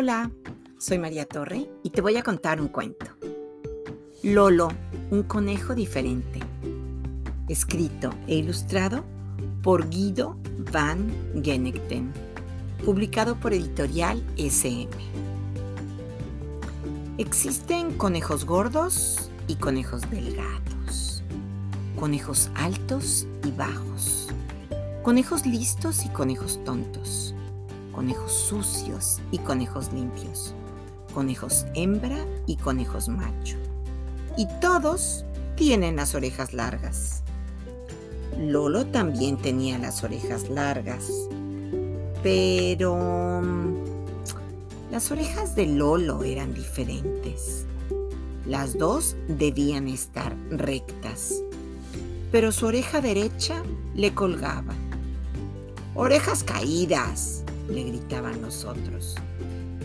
Hola, soy María Torre y te voy a contar un cuento. Lolo, un conejo diferente. Escrito e ilustrado por Guido van Genegten. Publicado por Editorial SM. Existen conejos gordos y conejos delgados. Conejos altos y bajos. Conejos listos y conejos tontos conejos sucios y conejos limpios, conejos hembra y conejos macho. Y todos tienen las orejas largas. Lolo también tenía las orejas largas, pero mm, las orejas de Lolo eran diferentes. Las dos debían estar rectas, pero su oreja derecha le colgaba. Orejas caídas, le gritaban los otros.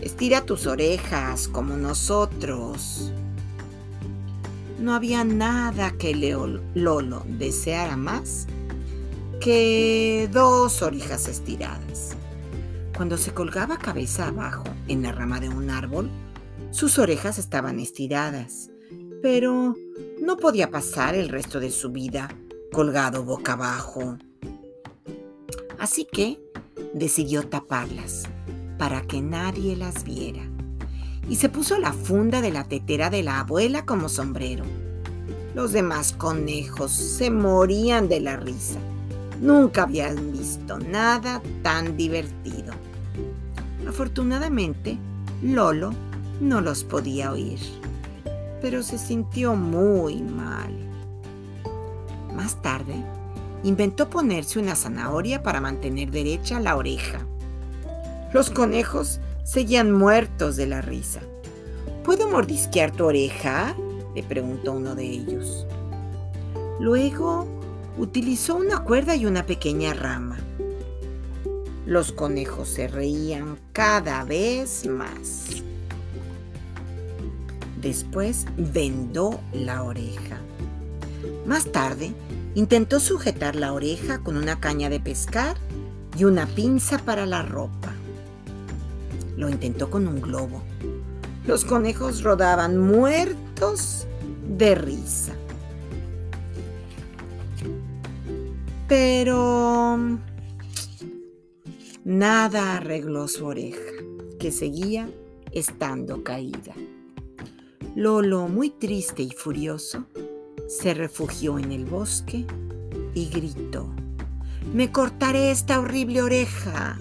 Estira tus orejas como nosotros. No había nada que Lolo deseara más que dos orejas estiradas. Cuando se colgaba cabeza abajo en la rama de un árbol, sus orejas estaban estiradas, pero no podía pasar el resto de su vida colgado boca abajo. Así que decidió taparlas para que nadie las viera y se puso la funda de la tetera de la abuela como sombrero. Los demás conejos se morían de la risa. Nunca habían visto nada tan divertido. Afortunadamente, Lolo no los podía oír, pero se sintió muy mal. Más tarde, inventó ponerse una zanahoria para mantener derecha la oreja. Los conejos seguían muertos de la risa. ¿Puedo mordisquear tu oreja? le preguntó uno de ellos. Luego utilizó una cuerda y una pequeña rama. Los conejos se reían cada vez más. Después vendó la oreja. Más tarde Intentó sujetar la oreja con una caña de pescar y una pinza para la ropa. Lo intentó con un globo. Los conejos rodaban muertos de risa. Pero nada arregló su oreja, que seguía estando caída. Lolo, muy triste y furioso, se refugió en el bosque y gritó, me cortaré esta horrible oreja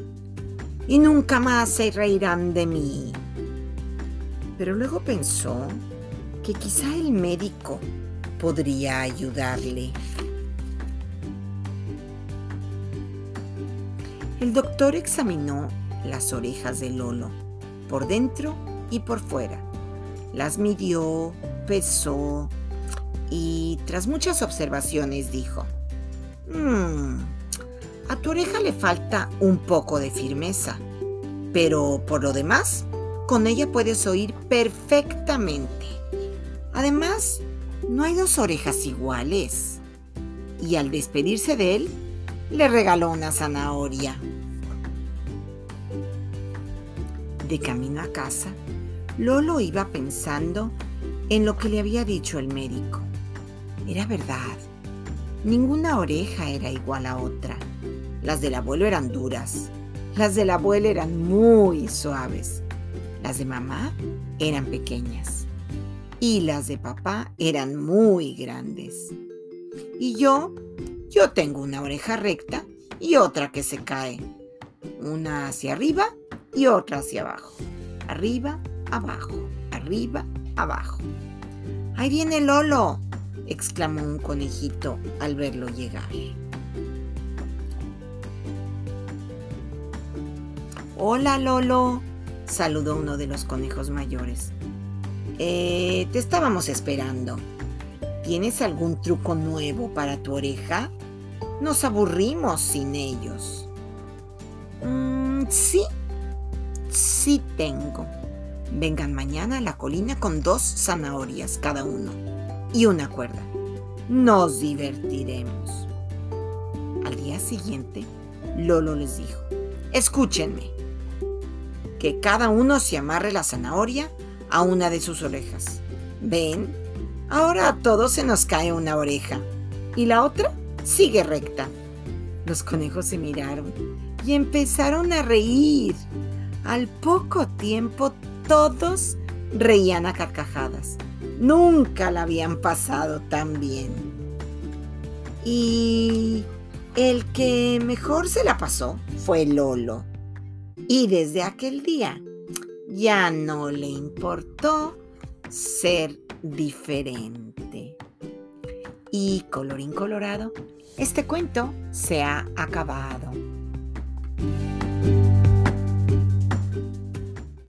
y nunca más se reirán de mí. Pero luego pensó que quizá el médico podría ayudarle. El doctor examinó las orejas de Lolo, por dentro y por fuera. Las midió, pesó, y tras muchas observaciones dijo, mmm, a tu oreja le falta un poco de firmeza, pero por lo demás, con ella puedes oír perfectamente. Además, no hay dos orejas iguales. Y al despedirse de él, le regaló una zanahoria. De camino a casa, Lolo iba pensando en lo que le había dicho el médico. Era verdad. Ninguna oreja era igual a otra. Las del abuelo eran duras. Las del abuelo eran muy suaves. Las de mamá eran pequeñas. Y las de papá eran muy grandes. Y yo, yo tengo una oreja recta y otra que se cae. Una hacia arriba y otra hacia abajo. Arriba, abajo, arriba, abajo. Ahí viene Lolo, exclamó un conejito al verlo llegar. Hola Lolo, saludó uno de los conejos mayores. Eh, te estábamos esperando. ¿Tienes algún truco nuevo para tu oreja? Nos aburrimos sin ellos. Mm, sí, sí tengo. Vengan mañana a la colina con dos zanahorias cada uno y una cuerda. Nos divertiremos. Al día siguiente, Lolo les dijo, escúchenme. que cada uno se amarre la zanahoria a una de sus orejas. ¿Ven? Ahora a todos se nos cae una oreja y la otra sigue recta. Los conejos se miraron y empezaron a reír. Al poco tiempo todos reían a carcajadas. Nunca la habían pasado tan bien. Y el que mejor se la pasó fue Lolo. Y desde aquel día ya no le importó ser diferente. Y colorín colorado, este cuento se ha acabado.